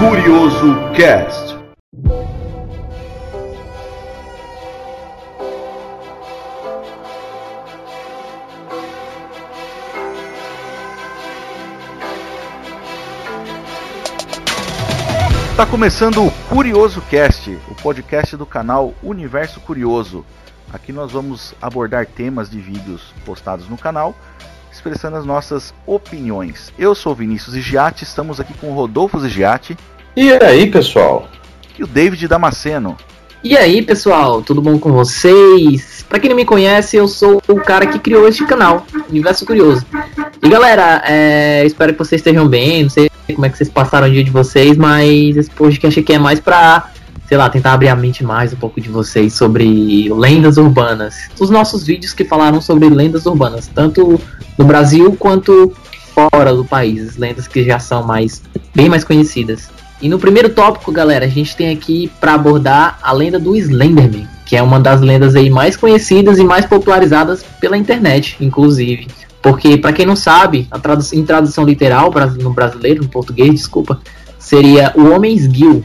Curioso Cast. Está começando o Curioso Cast, o podcast do canal Universo Curioso. Aqui nós vamos abordar temas de vídeos postados no canal, expressando as nossas opiniões. Eu sou Vinícius Igiati, estamos aqui com Rodolfo Zigiati. E aí, pessoal? E o David Damasceno. E aí, pessoal, tudo bom com vocês? Para quem não me conhece, eu sou o cara que criou este canal, Universo Curioso. E galera, é, espero que vocês estejam bem, não sei como é que vocês passaram o dia de vocês, mas esse podcast aqui é mais pra, sei lá, tentar abrir a mente mais um pouco de vocês sobre lendas urbanas. Os nossos vídeos que falaram sobre lendas urbanas, tanto no Brasil quanto fora do país, lendas que já são mais bem mais conhecidas. E no primeiro tópico, galera, a gente tem aqui para abordar a lenda do Slenderman, que é uma das lendas aí mais conhecidas e mais popularizadas pela internet, inclusive. Porque, para quem não sabe, tradu em tradução literal no brasileiro, no português, desculpa, seria o Homem Esguio.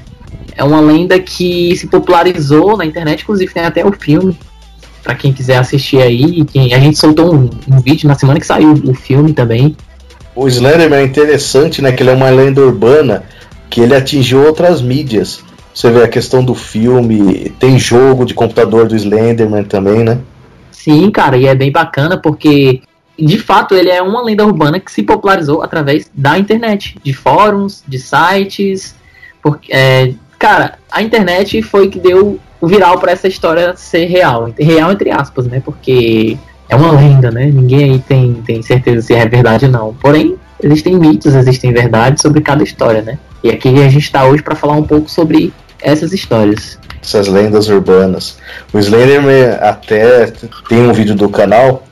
É uma lenda que se popularizou na internet, inclusive tem até o filme. Para quem quiser assistir aí, quem, a gente soltou um, um, vídeo na semana que saiu o filme também. O Slenderman é interessante, né? Que ele é uma lenda urbana que ele atingiu outras mídias. Você vê a questão do filme, tem jogo de computador do Slenderman também, né? Sim, cara, e é bem bacana porque de fato, ele é uma lenda urbana que se popularizou através da internet, de fóruns, de sites. Porque, é, cara, a internet foi que deu o viral para essa história ser real. Real entre aspas, né? Porque é uma lenda, né? Ninguém aí tem, tem certeza se é verdade ou não. Porém, existem mitos, existem verdades sobre cada história, né? E aqui a gente está hoje para falar um pouco sobre essas histórias. Essas lendas urbanas. O Slenderman até tem um vídeo do canal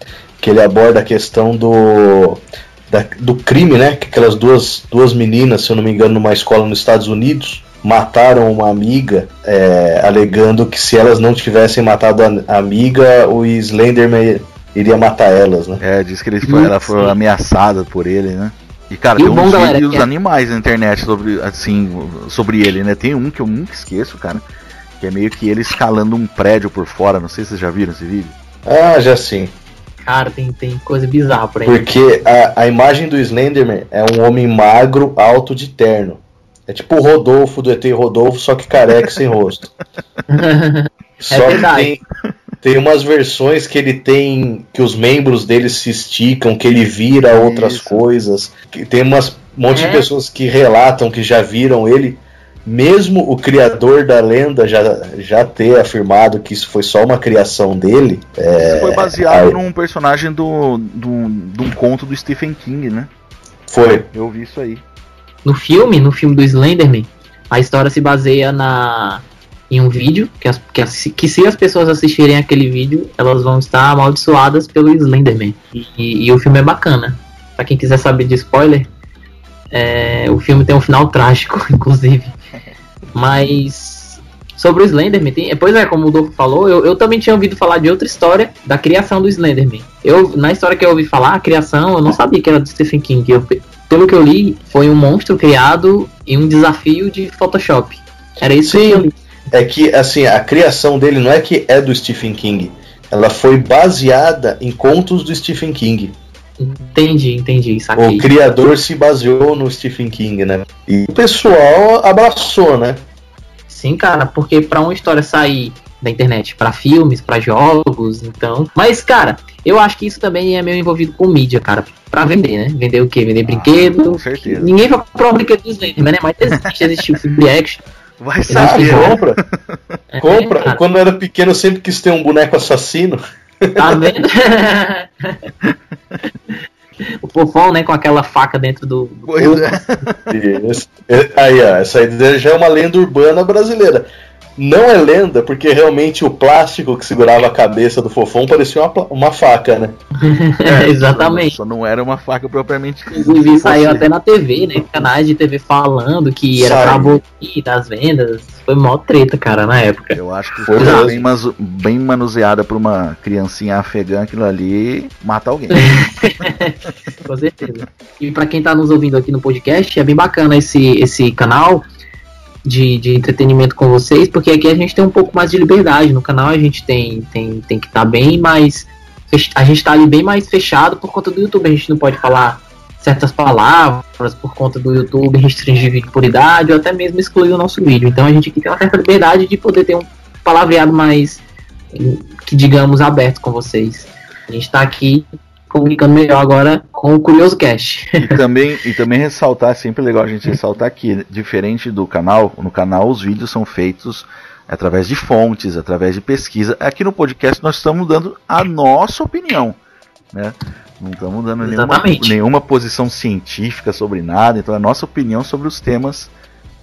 que ele aborda a questão do, da, do crime, né? Que aquelas duas, duas meninas, se eu não me engano, numa escola nos Estados Unidos, mataram uma amiga, é, alegando que se elas não tivessem matado a, amiga, o Slenderman iria matar elas, né? É, diz que ele foi, ela foi ameaçada por ele, né? E cara, e tem uns galera, vídeos é... animais na internet sobre, assim, sobre ele, né? Tem um que eu nunca esqueço, cara, que é meio que ele escalando um prédio por fora, não sei se vocês já viram esse vídeo. Ah, já sim. Cara, tem, tem coisa bizarra por aí. Porque a, a imagem do Slenderman é um homem magro, alto de terno. É tipo o Rodolfo do ET Rodolfo, só que careca sem rosto. só é que tem, tem umas versões que ele tem. que os membros dele se esticam, que ele vira outras coisas. Que tem umas um monte é. de pessoas que relatam que já viram ele mesmo o criador da lenda já, já ter afirmado que isso foi só uma criação dele. É, foi baseado aí... num personagem do, do, de um conto do Stephen King, né? Foi. Eu vi isso aí. No filme, no filme do Slenderman, a história se baseia na em um vídeo que, as, que, as, que se as pessoas assistirem aquele vídeo, elas vão estar amaldiçoadas pelo Slenderman. E, e, e o filme é bacana. Pra quem quiser saber de spoiler, é, o filme tem um final trágico, inclusive. Mas sobre o Slenderman, tem, pois é, como o Dolfo falou, eu, eu também tinha ouvido falar de outra história da criação do Slenderman. Eu, na história que eu ouvi falar, a criação, eu não sabia que era do Stephen King. Eu, pelo que eu li, foi um monstro criado em um desafio de Photoshop. Era isso Sim, que eu li. É que, assim, a criação dele não é que é do Stephen King. Ela foi baseada em contos do Stephen King. Entendi, entendi. Saquei. O criador se baseou no Stephen King, né? E o pessoal abraçou, né? Sim, cara, porque para uma história sair da internet para filmes, para jogos, então. Mas, cara, eu acho que isso também é meio envolvido com mídia, cara. Pra vender, né? Vender o quê? Vender ah, brinquedo. Com certeza. Ninguém vai comprar um brinquedo dos né? Mas existe, existe o filme action. Vai saber. Ah, compra. É, compra. Quando eu era pequeno, eu sempre quis ter um boneco assassino. Tá vendo? o fofão, né, com aquela faca dentro do. do pois é. Aí, ó, essa aí já é uma lenda urbana brasileira. Não é lenda, porque realmente o plástico que segurava a cabeça do fofão parecia uma, uma faca, né? É, Exatamente. Só não era uma faca propriamente. Inclusive saiu até na TV, né? Canais de TV falando que era pra abolir das vendas. Foi mó treta, cara, na época. Eu acho que foi bem, bem manuseada por uma criancinha afegã, aquilo ali mata alguém. Com certeza. E pra quem tá nos ouvindo aqui no podcast, é bem bacana esse, esse canal de, de entretenimento com vocês, porque aqui a gente tem um pouco mais de liberdade. No canal a gente tem, tem, tem que estar tá bem mais. A gente está ali bem mais fechado por conta do YouTube. A gente não pode falar certas palavras por conta do YouTube, restringir vídeo por idade ou até mesmo excluir o nosso vídeo. Então a gente aqui tem uma certa liberdade de poder ter um palavreado mais, que digamos, aberto com vocês. A gente está aqui comunicando melhor agora com o Curioso Cast. E também, e também ressaltar, é sempre legal a gente ressaltar que, diferente do canal, no canal os vídeos são feitos através de fontes, através de pesquisa. Aqui no podcast nós estamos dando a nossa opinião, né? Não estamos dando nenhuma, nenhuma posição científica sobre nada, então é a nossa opinião sobre os temas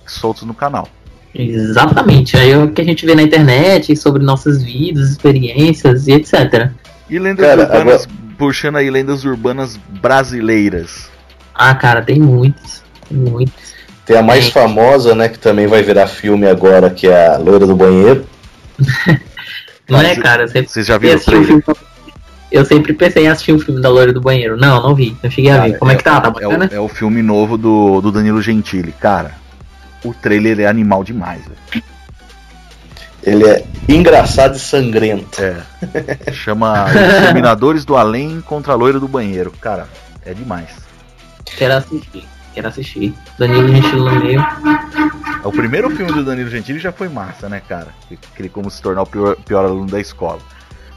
soltos no canal. Exatamente, aí é o que a gente vê na internet sobre nossas vidas, experiências e etc. E lendas Cara, urbanas agora puxando aí lendas urbanas brasileiras. Ah, cara, tem muitos. Tem muitos. Tem a mais é. famosa, né, que também vai virar filme agora, que é a Loira do Banheiro. não é, cara? Vocês já viram o trailer? Eu sempre pensei em assistir o um filme da Loira do Banheiro. Não, não vi. Não cheguei cara, a ver. Como é, é que tá? Tá bacana? É o, é o filme novo do, do Danilo Gentili. Cara, o trailer é animal demais, velho. Ele é engraçado e sangrento. É. Chama Exterminadores do Além contra a Loira do Banheiro. Cara, é demais. Quero assistir. Quero assistir. Danilo Gentili no meio. O primeiro filme do Danilo Gentili já foi massa, né, cara? Aquele como se tornar o pior, pior aluno da escola.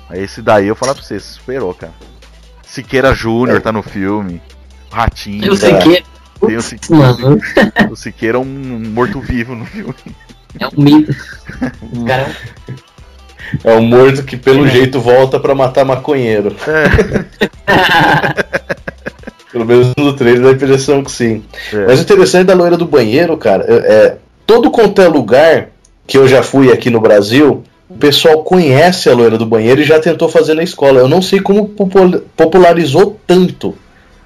Aí esse daí eu falar pra você, se superou, cara. Siqueira Júnior é. tá no filme. Ratinho. O Siqueira. Tem o Siqueira. o Siqueira é um morto-vivo no filme. É um mito. cara é um morto que pelo é. jeito volta para matar maconheiro. É. pelo menos no trailer dá a impressão que sim. É. Mas o interessante da loira do banheiro, cara, é, é todo quanto é lugar que eu já fui aqui no Brasil, o pessoal conhece a loira do banheiro e já tentou fazer na escola. Eu não sei como popularizou tanto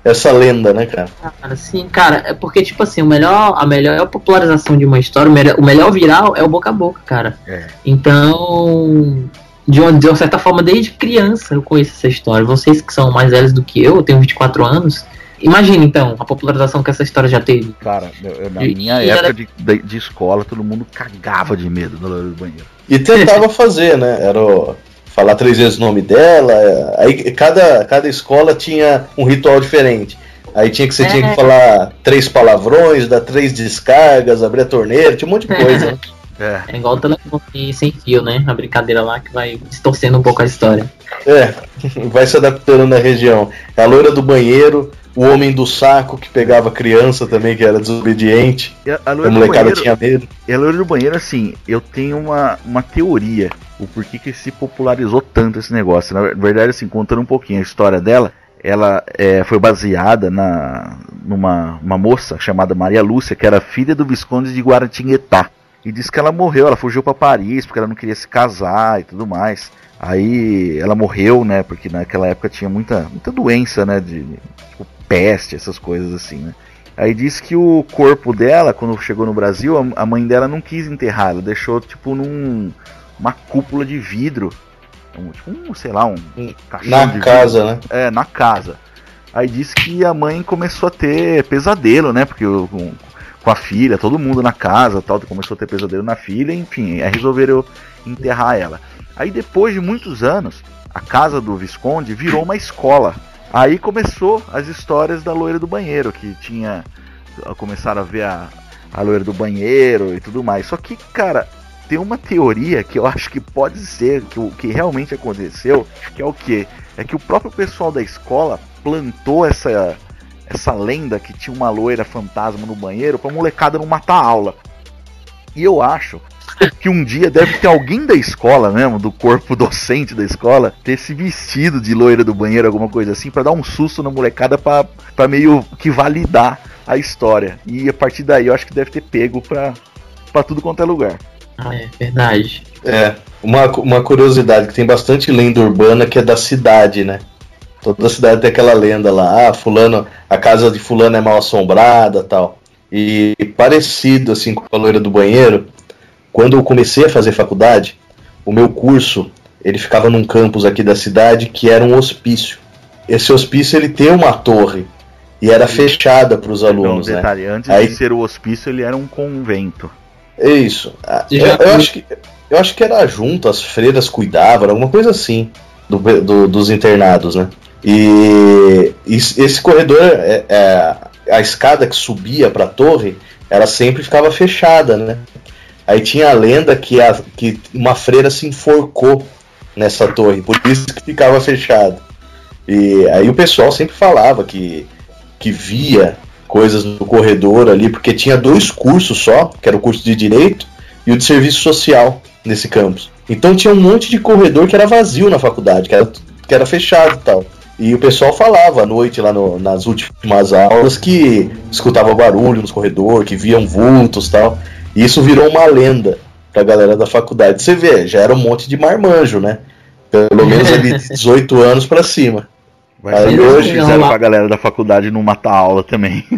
essa lenda, né, cara? Cara, sim, cara, é porque, tipo assim, o melhor, a melhor popularização de uma história, o melhor, o melhor viral é o boca a boca, cara. É. Então, de uma, de uma certa forma, desde criança eu conheço essa história. Vocês que são mais velhos do que eu, eu tenho 24 anos. Imagina então a popularização que essa história já teve. Cara, eu, na minha e época era... de, de, escola, todo mundo cagava de medo no banheiro. E tentava fazer, né? Era o falar três vezes o nome dela. Aí cada, cada escola tinha um ritual diferente. Aí tinha que você é. tinha que falar três palavrões, dar três descargas, abrir a torneira, tinha um monte de coisa. É. é igual o telefone sem fio, né? A brincadeira lá que vai distorcendo um pouco a história. É, vai se adaptando na região. A loira do banheiro, o homem do saco que pegava criança também, que era desobediente. E a, a, a molecada banheiro, tinha medo. E a loira do banheiro, assim, eu tenho uma, uma teoria o porquê que se popularizou tanto esse negócio. Na verdade, assim, contando um pouquinho a história dela, ela é, foi baseada na numa uma moça chamada Maria Lúcia, que era filha do Visconde de Guaratinguetá. E disse que ela morreu, ela fugiu para Paris porque ela não queria se casar e tudo mais. Aí ela morreu, né? Porque naquela época tinha muita, muita doença, né? De, tipo, peste, essas coisas assim, né? Aí disse que o corpo dela, quando chegou no Brasil, a mãe dela não quis enterrar, ela deixou tipo num uma cúpula de vidro, um, tipo um, sei lá, um, um na casa, vidro. né? É, na casa. Aí disse que a mãe começou a ter pesadelo, né? Porque com, com a filha, todo mundo na casa, tal, começou a ter pesadelo na filha, enfim, aí resolveram enterrar ela. Aí depois de muitos anos, a casa do Visconde virou uma escola. Aí começou as histórias da loira do banheiro, que tinha. Começaram a ver a, a loira do banheiro e tudo mais. Só que, cara, tem uma teoria que eu acho que pode ser que o que realmente aconteceu, que é o que? É que o próprio pessoal da escola plantou essa essa lenda que tinha uma loira fantasma no banheiro pra molecada não matar a aula. E eu acho que um dia deve ter alguém da escola mesmo, do corpo docente da escola, ter se vestido de loira do banheiro, alguma coisa assim, para dar um susto na molecada para meio que validar a história. E a partir daí eu acho que deve ter pego pra, pra tudo quanto é lugar. Ah, é verdade. É, uma, uma curiosidade que tem bastante lenda urbana que é da cidade, né? Toda cidade tem aquela lenda lá, ah, fulano, a casa de fulano é mal assombrada tal. E parecido assim com a loira do banheiro, quando eu comecei a fazer faculdade, o meu curso ele ficava num campus aqui da cidade que era um hospício. Esse hospício ele tem uma torre e era fechada para os alunos. Um detalhe, né? antes Aí... de ser o hospício ele era um convento. É isso. Ah, eu, eu, acho que, eu acho que era junto, as freiras cuidavam, alguma coisa assim, do, do, dos internados, né? E, esse corredor, é, é, a escada que subia para a torre, ela sempre ficava fechada, né? Aí tinha a lenda que, a, que uma freira se enforcou nessa torre, por isso que ficava fechado. E aí o pessoal sempre falava que, que via coisas no corredor ali, porque tinha dois cursos só, que era o curso de Direito e o de Serviço Social nesse campus. Então tinha um monte de corredor que era vazio na faculdade, que era, que era fechado e tal. E o pessoal falava à noite lá no, nas últimas aulas que escutava barulho nos corredores, que viam vultos e tal. E isso virou uma lenda pra galera da faculdade. Você vê, já era um monte de marmanjo, né? Pelo menos ali de 18 anos para cima. Vai aí hoje fizeram pra galera da faculdade não matar a aula também.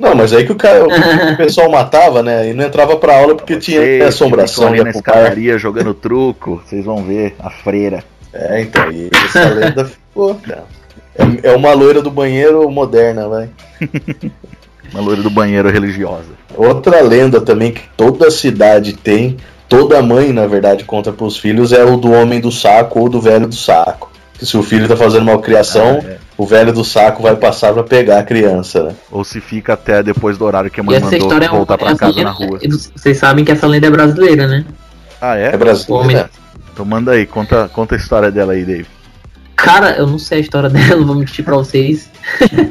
Não, mas aí que o, cara, o pessoal matava, né? E não entrava pra aula porque Vocês tinha assombração. Ali na escadaria jogando truco, vocês vão ver a freira. É, então, e essa lenda cara. É, é uma loira do banheiro moderna, vai. uma loira do banheiro religiosa. Outra lenda também que toda cidade tem, toda mãe, na verdade, conta pros filhos, é o do homem do saco ou do velho do saco que se o filho tá fazendo malcriação, ah, é. o velho do saco vai passar para pegar a criança, né? Ou se fica até depois do horário que a mãe mandou é voltar é para casa lenda, na rua. Vocês sabem que essa lenda é brasileira, né? Ah, é? É brasileira. Então manda aí, conta, conta a história dela aí, Dave. Cara, eu não sei a história dela, vou mentir pra vocês.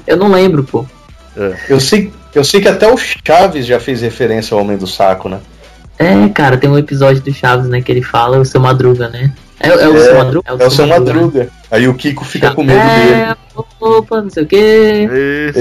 eu não lembro, pô. É. Eu, sei, eu sei que até o Chaves já fez referência ao Homem do Saco, né? É, cara, tem um episódio do Chaves, né, que ele fala o seu Madruga, né? É, é o é, seu Madruga? É o, é o seu Madruga. Madruga. Aí o Kiko fica Já com medo é, dele. Opa, não sei o quê. Isso.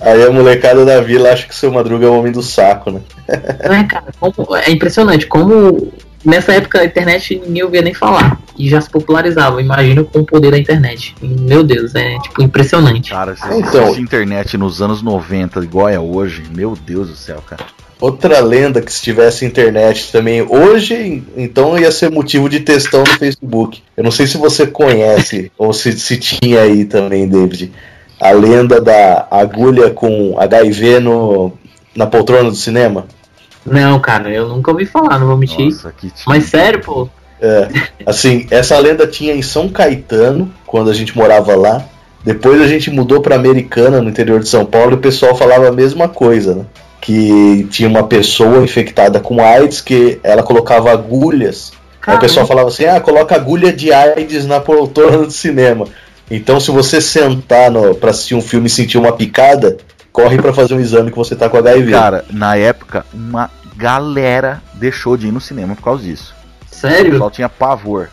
Aí a molecada da vila acha que o seu Madruga é o homem do saco, né? É, cara, como, é impressionante como nessa época a internet ninguém ouvia nem falar. E já se popularizava, imagina com o poder da internet. Meu Deus, é tipo impressionante. Cara, se então, internet nos anos 90 igual é hoje, meu Deus do céu, cara. Outra lenda que se tivesse internet também hoje, então ia ser motivo de textão no Facebook. Eu não sei se você conhece ou se, se tinha aí também, David. A lenda da agulha com HIV no, na poltrona do cinema. Não, cara, eu nunca ouvi falar, não vou mentir. Nossa, Mas sério, pô. É, assim, essa lenda tinha em São Caetano, quando a gente morava lá. Depois a gente mudou para Americana, no interior de São Paulo, e o pessoal falava a mesma coisa, né? que tinha uma pessoa infectada com AIDS que ela colocava agulhas. Aí o pessoal falava assim: ah, coloca agulha de AIDS na poltrona do cinema. Então, se você sentar no, pra assistir um filme e sentir uma picada, corre para fazer um exame que você tá com HIV. Cara, na época, uma galera deixou de ir no cinema por causa disso. Sério? O pessoal tinha pavor.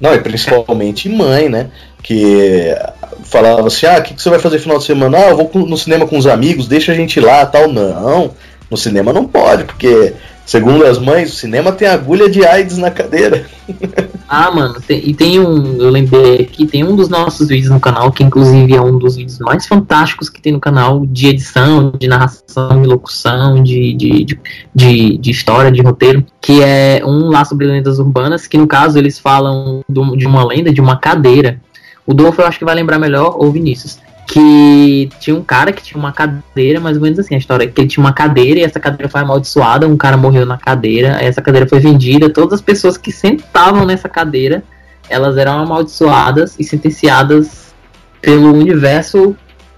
Não, e principalmente mãe, né? Que falava assim: ah, o que, que você vai fazer no final de semana? Ah, eu vou no cinema com os amigos, deixa a gente ir lá tal. Não, no cinema não pode, porque Segundo as mães, o cinema tem agulha de AIDS na cadeira. Ah, mano, tem, e tem um. Eu lembrei que tem um dos nossos vídeos no canal, que inclusive é um dos vídeos mais fantásticos que tem no canal, de edição, de narração, de locução, de, de, de, de, de história, de roteiro, que é um lá sobre lendas urbanas, que no caso eles falam do, de uma lenda de uma cadeira. O Dolfo eu acho que vai lembrar melhor, ou Vinícius que tinha um cara que tinha uma cadeira, mais ou menos assim, a história, que ele tinha uma cadeira e essa cadeira foi amaldiçoada, um cara morreu na cadeira, essa cadeira foi vendida, todas as pessoas que sentavam nessa cadeira, elas eram amaldiçoadas e sentenciadas pelo universo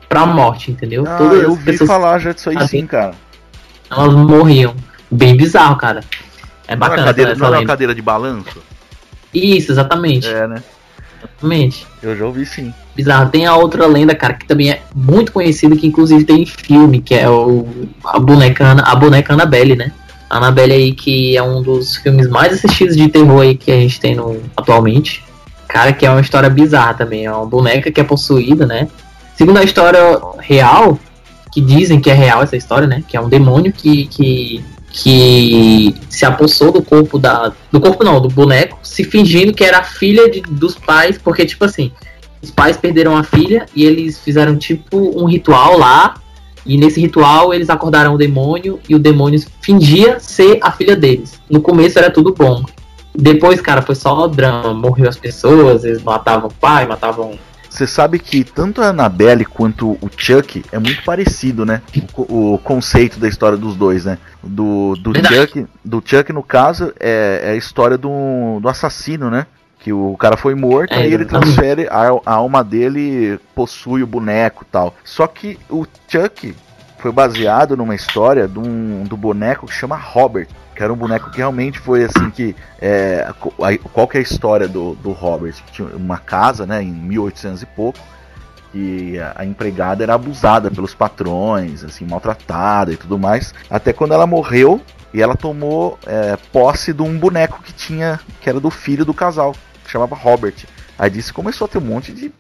pra morte, entendeu? Ah, todas eu vi falar já disso aí sim, cara. Elas morriam. Bem bizarro, cara. É bacana. Não é, cadeira, não é uma cadeira de balanço? Isso, exatamente. É, né? Exatamente. Eu já ouvi sim. Bizarro. Tem a outra lenda, cara, que também é muito conhecida, que inclusive tem filme, que é o a boneca, a boneca Annabelle, né? A Annabelle aí, que é um dos filmes mais assistidos de terror aí que a gente tem no, atualmente. Cara, que é uma história bizarra também. É uma boneca que é possuída, né? Segundo a história real, que dizem que é real essa história, né? Que é um demônio que, que que se apossou do corpo da. Do corpo não, do boneco, se fingindo que era filha de, dos pais, porque, tipo assim, os pais perderam a filha e eles fizeram tipo um ritual lá. E nesse ritual eles acordaram o demônio e o demônio fingia ser a filha deles. No começo era tudo bom. Depois, cara, foi só drama. Morreu as pessoas, eles matavam o pai, matavam Você sabe que tanto a Annabelle quanto o Chuck é muito parecido, né? O, o conceito da história dos dois, né? Do, do Chuck, do Chuck, no caso, é, é a história do, do assassino, né? Que o cara foi morto, é, aí ele transfere, a, a alma dele possui o boneco tal. Só que o Chuck foi baseado numa história de um, do boneco que chama Robert que era um boneco que realmente foi assim que é, qual que é a história do, do Robert? Que tinha uma casa né em 1800 e pouco e a, a empregada era abusada pelos patrões assim maltratada e tudo mais até quando ela morreu e ela tomou é, posse de um boneco que tinha que era do filho do casal que chamava Robert Aí disse começou a ter um monte de,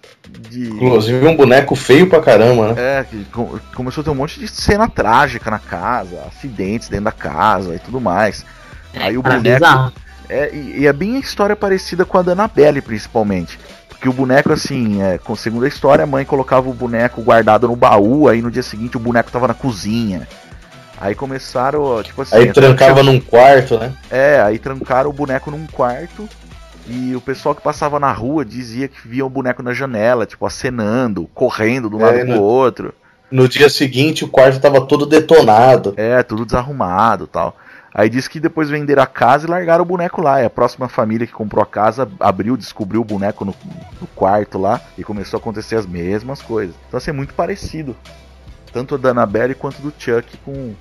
de. Inclusive um boneco feio pra caramba, né? É, que começou a ter um monte de cena trágica na casa, acidentes dentro da casa e tudo mais. É, Aí o boneco. É, e, e, é bem a história parecida com a da Annabelle, principalmente. Porque o boneco, assim, é, com segundo a história, a mãe colocava o boneco guardado no baú, aí no dia seguinte o boneco tava na cozinha. Aí começaram, tipo assim. Aí trancava num quarto, né? É, aí trancaram o boneco num quarto e o pessoal que passava na rua dizia que via um boneco na janela, tipo, acenando, correndo de um lado é, pro outro. No dia seguinte o quarto tava todo detonado. É, tudo desarrumado tal. Aí disse que depois venderam a casa e largaram o boneco lá. E a próxima família que comprou a casa abriu, descobriu o boneco no, no quarto lá e começou a acontecer as mesmas coisas. Então assim, é muito parecido. Tanto da Annabelle quanto do Chuck com,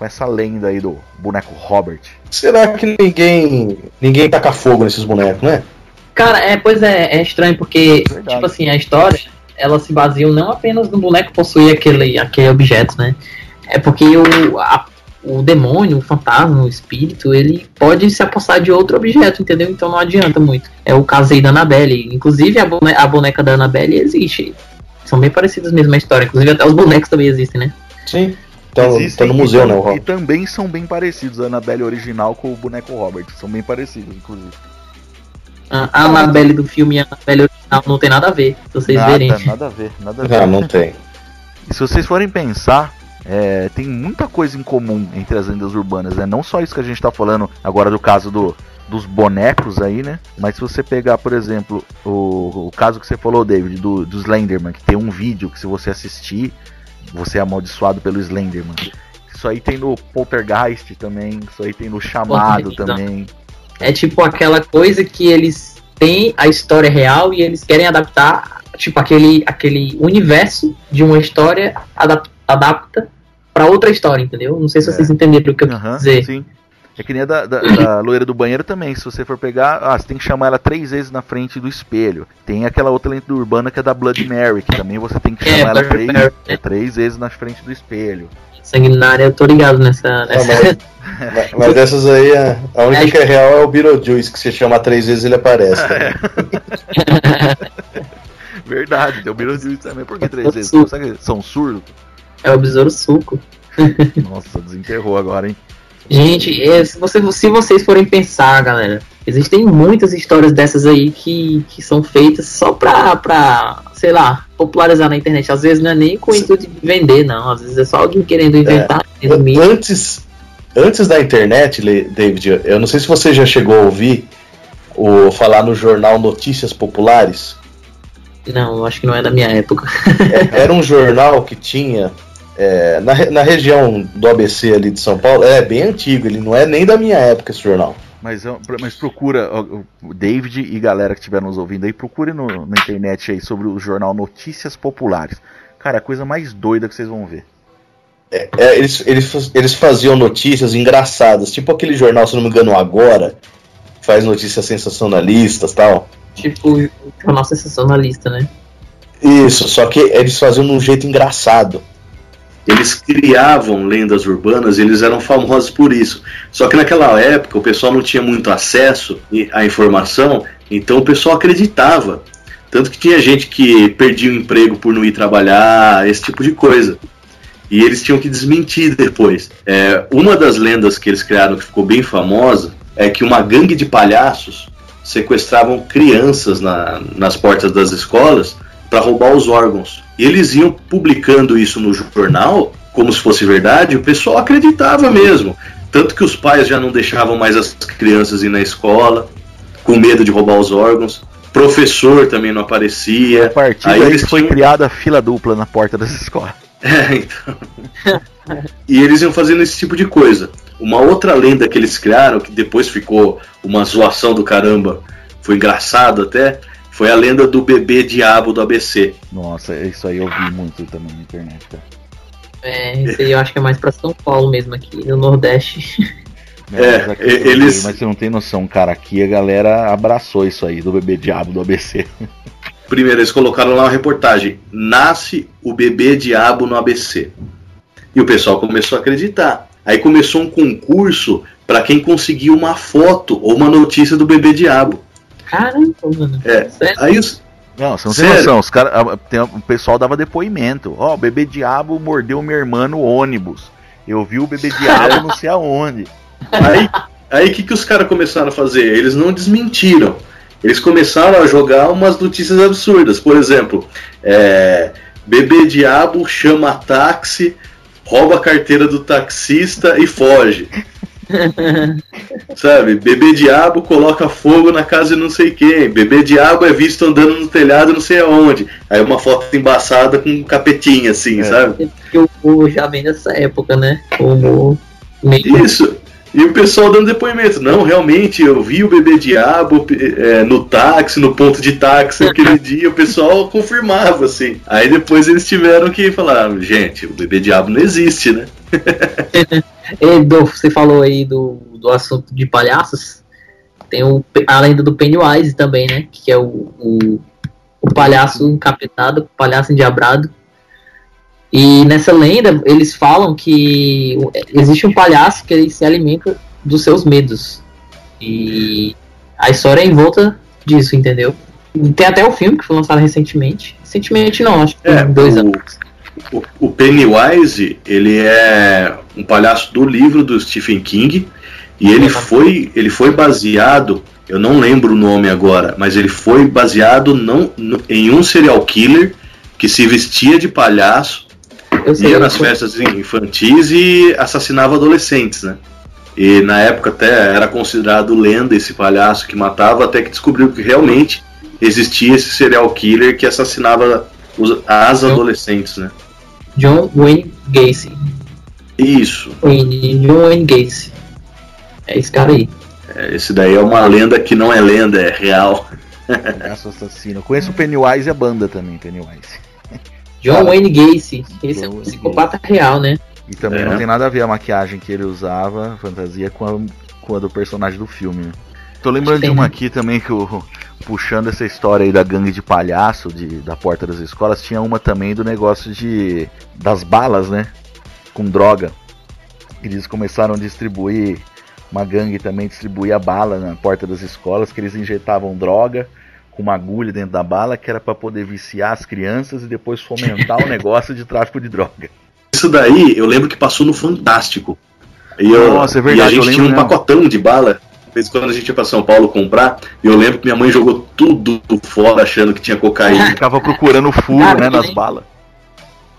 com essa lenda aí do boneco Robert. Será que ninguém ninguém taca fogo nesses bonecos, né? Cara, é, pois é, é estranho porque, Verdade. tipo assim, a história, ela se baseia não apenas no boneco possuir aquele, aquele objeto, né? É porque o, a, o demônio, o fantasma, o espírito, ele pode se apossar de outro objeto, entendeu? Então não adianta muito. É o caso aí da Annabelle. Inclusive a boneca, a boneca da Annabelle existe. São bem parecidas mesmo a história. Inclusive até os bonecos também existem, né? Sim. Então, tá no museu, né, o E também são bem parecidos a Annabelle original com o boneco Robert. São bem parecidos, inclusive. A Annabelle do filme e a Annabelle original não tem nada a ver, se vocês nada, verem. Nada a ver, nada a ver. Não, não tem. E se vocês forem pensar, é, tem muita coisa em comum entre as lendas urbanas, né? Não só isso que a gente tá falando agora do caso do, dos bonecos aí, né? Mas se você pegar, por exemplo, o, o caso que você falou, David, do, do Slenderman, que tem um vídeo que se você assistir, você é amaldiçoado pelo Slenderman. Isso aí tem no Poltergeist também, isso aí tem no Chamado também. É tipo aquela coisa que eles têm a história real e eles querem adaptar, tipo aquele, aquele universo de uma história adapta, para outra história, entendeu? Não sei se é. vocês entenderam o que eu quis dizer. Sim. É que nem a da, da, da, loira do banheiro também. Se você for pegar, ah, você tem que chamar ela três vezes na frente do espelho. Tem aquela outra lenda urbana que é da Blood Mary, que também você tem que é, chamar ela três, é, três vezes na frente do espelho. Sanguinária, eu tô ligado nessa. nessa... Ah, mas, mas, dessas aí, a, a única que é real é o Beetlejuice, que se chama três vezes ele aparece. Né? Verdade, tem o Beetlejuice também. Por que três vezes? Será são surdos? É o besouro suco. Nossa, desenterrou agora, hein? Gente, é, se, você, se vocês forem pensar, galera, existem muitas histórias dessas aí que, que são feitas só pra, pra, sei lá, popularizar na internet. Às vezes não é nem com o intuito de vender, não. Às vezes é só alguém querendo inventar. É, antes, antes da internet, David, eu não sei se você já chegou a ouvir o falar no jornal Notícias Populares. Não, acho que não é da minha época. É, era um jornal que tinha é, na, na região do ABC ali de São Paulo, é bem antigo, ele não é nem da minha época esse jornal. Mas, mas procura, o David e galera que estiver nos ouvindo aí, procure no, na internet aí sobre o jornal Notícias Populares. Cara, a coisa mais doida que vocês vão ver. É, é, eles, eles, eles faziam notícias engraçadas, tipo aquele jornal, se não me engano, agora, faz notícias sensacionalistas tal. Tipo o jornal sensacionalista, né? Isso, só que eles faziam de um jeito engraçado eles criavam lendas urbanas e eles eram famosos por isso. Só que naquela época o pessoal não tinha muito acesso à informação, então o pessoal acreditava. Tanto que tinha gente que perdia o emprego por não ir trabalhar, esse tipo de coisa. E eles tinham que desmentir depois. É, uma das lendas que eles criaram que ficou bem famosa é que uma gangue de palhaços sequestravam crianças na, nas portas das escolas para roubar os órgãos. E eles iam publicando isso no jornal, como se fosse verdade, o pessoal acreditava mesmo. Tanto que os pais já não deixavam mais as crianças ir na escola, com medo de roubar os órgãos. professor também não aparecia. A partir Aí daí eles foi tinham- criada a fila dupla na porta das escolas. É, então. e eles iam fazendo esse tipo de coisa. Uma outra lenda que eles criaram, que depois ficou uma zoação do caramba, foi engraçado até, foi a lenda do bebê diabo do ABC. Nossa, isso aí eu vi muito também na internet, cara. É, isso aí eu acho que é mais pra São Paulo mesmo, aqui no Nordeste. É, mas sei, eles- Mas você não tem noção, cara. Aqui a galera abraçou isso aí do bebê diabo do ABC. Primeiro, eles colocaram lá uma reportagem: Nasce o bebê diabo no ABC. E o pessoal começou a acreditar. Aí começou um concurso para quem conseguia uma foto ou uma notícia do bebê diabo. Caramba, mano. É. Sério? Aí os, Não, você não tem Sério? noção. Os cara, a- tem- o pessoal dava depoimento. Ó, o bebê diabo mordeu minha irmã no ônibus. Eu vi o bebê diabo não sei aonde. Aí, aí que, que os caras começaram a fazer? Eles não desmentiram. Eles começaram a jogar umas notícias absurdas. Por exemplo, é, bebê diabo chama táxi, rouba a carteira do taxista e foge. Sabe? Bebê diabo coloca fogo na casa de não sei quem. Bebê diabo é visto andando no telhado não sei aonde. Aí uma foto embaçada com um capetinha assim, É. sabe? O humor já vem dessa época, né? O humor meio. Isso. E o pessoal dando depoimento. Não, realmente, eu vi o bebê diabo é, no táxi, no ponto de táxi aquele dia, o pessoal confirmava, assim. Aí depois eles tiveram que falar, gente, o bebê diabo não existe, né? Ei, Dolfo, você falou aí do, do assunto de palhaços. Tem o, a lenda do Pennywise também, né? Que é o, o, o palhaço encapetado, o palhaço endiabrado. E nessa lenda, eles falam que existe um palhaço que ele se alimenta dos seus medos. E a história é em volta disso, entendeu? Tem até o filme que foi lançado recentemente. Recentemente não, acho que É, dois o- anos. O, o Pennywise, ele é um palhaço do livro do Stephen King e ele foi, ele foi baseado, eu não lembro o nome agora, mas ele foi baseado não, em um serial killer que se vestia de palhaço, Eu sei, ia nas festas infantis e assassinava adolescentes, né? E na época até era considerado lenda esse palhaço que matava, até que descobriu que realmente existia esse serial killer que assassinava os- as Então- adolescentes, né? John Wayne Gacy. Isso. Wayne, John Wayne Gacy. É esse cara aí. É, Esse daí é uma lenda que não é lenda, é real. Palhaço assassino. Eu conheço o Pennywise e a banda também, Pennywise. John Wayne Gacy. Esse é John um Wayne psicopata real, né? E também É. não tem nada a ver a maquiagem que ele usava, fantasia, com a, com a do personagem do filme. né? Tô lembrando de uma né? aqui também que o. Puxando essa história aí da gangue de palhaço de, da porta das escolas, tinha uma também do negócio de. das balas, né? Com droga. Eles começaram a distribuir. Uma gangue também distribuía bala na porta das escolas, que eles injetavam droga com uma agulha dentro da bala, que era para poder viciar as crianças e depois fomentar o negócio de tráfico de droga. Isso daí eu lembro que passou no Fantástico. E eu, Nossa, é verdade, e a gente tinha um mesmo. pacotão de bala. De vez em quando a gente ia pra São Paulo comprar, e eu lembro que minha mãe jogou tudo fora achando que tinha cocaína. Ficava procurando furo, né, nas nem-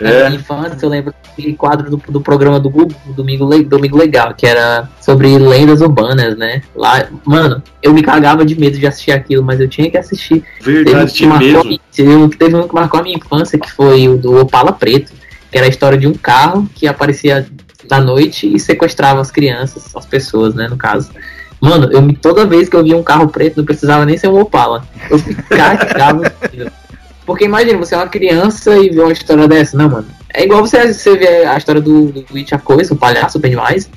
balas. Na É. minha infância, eu lembro daquele quadro do, do programa do Google, Domingo, Le- Domingo Legal, que era sobre lendas urbanas, né? Lá, mano, eu me cagava de medo de assistir aquilo, mas eu tinha que assistir. Teve um Verdade, que tinha marcou, mesmo. teve um- que marcou a minha infância, que foi o do Opala Preto, que era a história de um carro que aparecia da noite e sequestrava as crianças, as pessoas, né, no caso. Mano, eu toda vez que eu via um carro preto, não precisava nem ser um Opala. Eu ficava. Porque imagina, você é uma criança e vê uma história dessa. Não, mano. É igual você, você vê a história do, do It a Coisa, o palhaço, o Pennywise,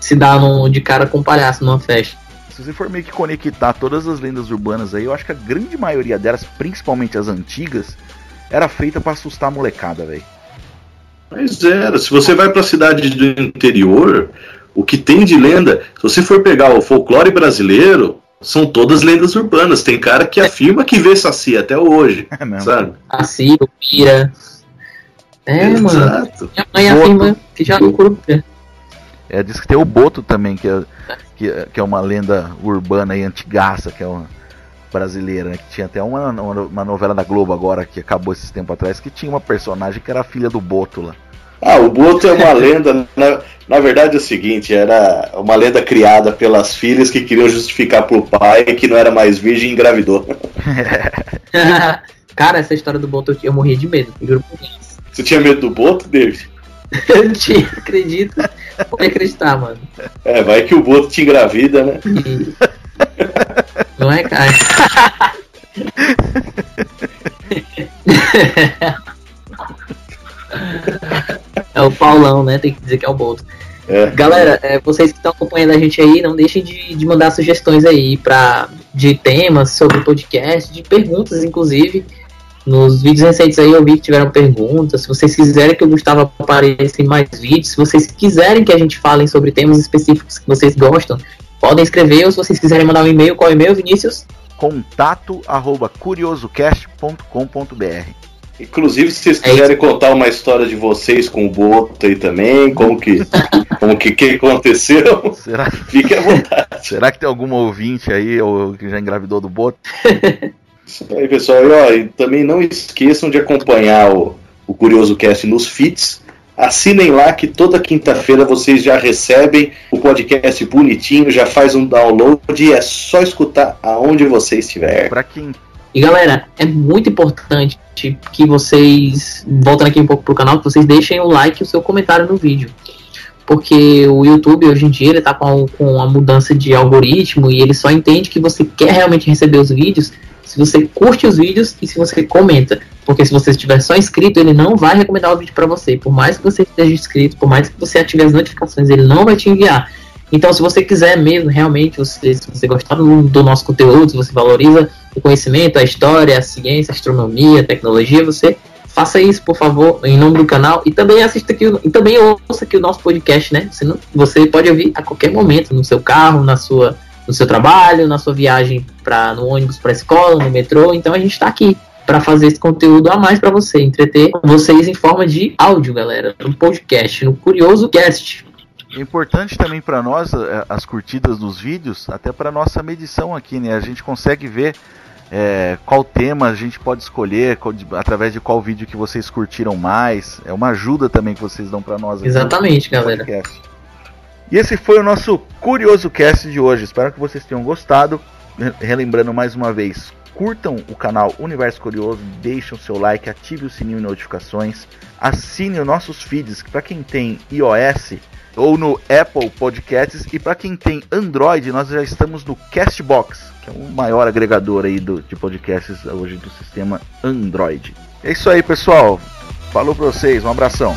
se dá num- de cara com um palhaço numa festa. Se você for meio que conectar todas as lendas urbanas aí, eu acho que a grande maioria delas, principalmente as antigas, era feita pra assustar a molecada, velho. Mas era, se você vai pra cidade do interior, o que tem de lenda, se você for pegar o folclore brasileiro, são todas lendas urbanas. Tem cara que afirma que vê Saci até hoje, É mesmo. sabe? Assim, o Pira. É, mano. Exato. Minha mãe Boto. afirma que já não curupira. É, diz que tem o Boto também, que é, que, que é uma lenda urbana e antigaça, que é uma brasileira, né? Que tinha até uma, uma, uma novela da Globo agora, que acabou esses tempos atrás, que tinha uma personagem que era a filha do Boto lá. Ah, o Boto é uma lenda. Na, na verdade é o seguinte, era uma lenda criada pelas filhas que queriam justificar pro pai que não era mais virgem e engravidou. Cara, essa história do Boto eu morria de medo, juro por Deus. Você tinha medo do Boto, David? eu tinha, acredito. Pode acreditar, mano. É, vai que o Boto te engravida, né? Não é, cara? é o Paulão, né? Tem que dizer que é o Boto. É. Galera, é, vocês que estão acompanhando a gente aí, não deixem de, de mandar sugestões aí pra, de temas sobre o podcast, de perguntas, inclusive. Nos vídeos recentes aí eu vi que tiveram perguntas. Se vocês quiserem que o Gustavo apareça em mais vídeos, se vocês quiserem que a gente fale sobre temas específicos que vocês gostam, podem escrever. Ou se vocês quiserem mandar um e-mail, qual é o e-mail, Vinícius? Contato arroba curiosocast.com.br Inclusive, se vocês é quiserem é contar uma história de vocês com o Boto aí também, como que, como que, que aconteceu, Será? fique à vontade. Será que tem algum ouvinte aí ou que já engravidou do Boto? Isso aí, pessoal. E, ó, e também não esqueçam de acompanhar o, o Curioso Cast nos feeds. Assinem lá que toda quinta-feira vocês já recebem o podcast bonitinho, já faz um download e é só escutar aonde você estiver. Para quem e galera, é muito importante que vocês, voltando aqui um pouco pro canal, que vocês deixem o like e o seu comentário no vídeo. Porque o YouTube hoje em dia ele tá com, com mudança de algoritmo e ele só entende que você quer realmente receber os vídeos se você curte os vídeos e se você comenta. Porque se você estiver só inscrito, ele não vai recomendar o vídeo para você. Por mais que você esteja inscrito, por mais que você ative as notificações, ele não vai te enviar. Então, se você quiser mesmo, realmente, você, se você gostar do, do, nosso conteúdo, se você valoriza o conhecimento, a história, a ciência, a astronomia, a tecnologia, você faça isso, por favor, em nome do canal. E também assista aqui, e também ouça aqui o nosso podcast, né? Você, não, você pode ouvir a qualquer momento, no seu carro, na sua, no seu trabalho, na sua viagem pra, no ônibus para a escola, no metrô. Então, a gente está aqui para fazer esse conteúdo a mais para você, entreter vocês em forma de áudio, galera, no podcast, no Curioso Cast. É importante também para nós é, as curtidas dos vídeos, até para nossa medição aqui, né? A gente consegue ver é, qual tema a gente pode escolher, qual, através de qual vídeo que vocês curtiram mais. É uma ajuda também que vocês dão para nós. Aqui Exatamente, galera. Podcast. E esse foi o nosso Curioso Cast de hoje. Espero que vocês tenham gostado. Relembrando mais uma vez, curtam o canal Universo Curioso, deixem o seu like, ative o sininho de notificações, assine os nossos feeds, para quem tem iOS, ou no Apple Podcasts. E para quem tem Android, nós já estamos no Castbox, que é o maior agregador aí do, de podcasts hoje do sistema Android. É isso aí, pessoal. Falou para vocês, um abração.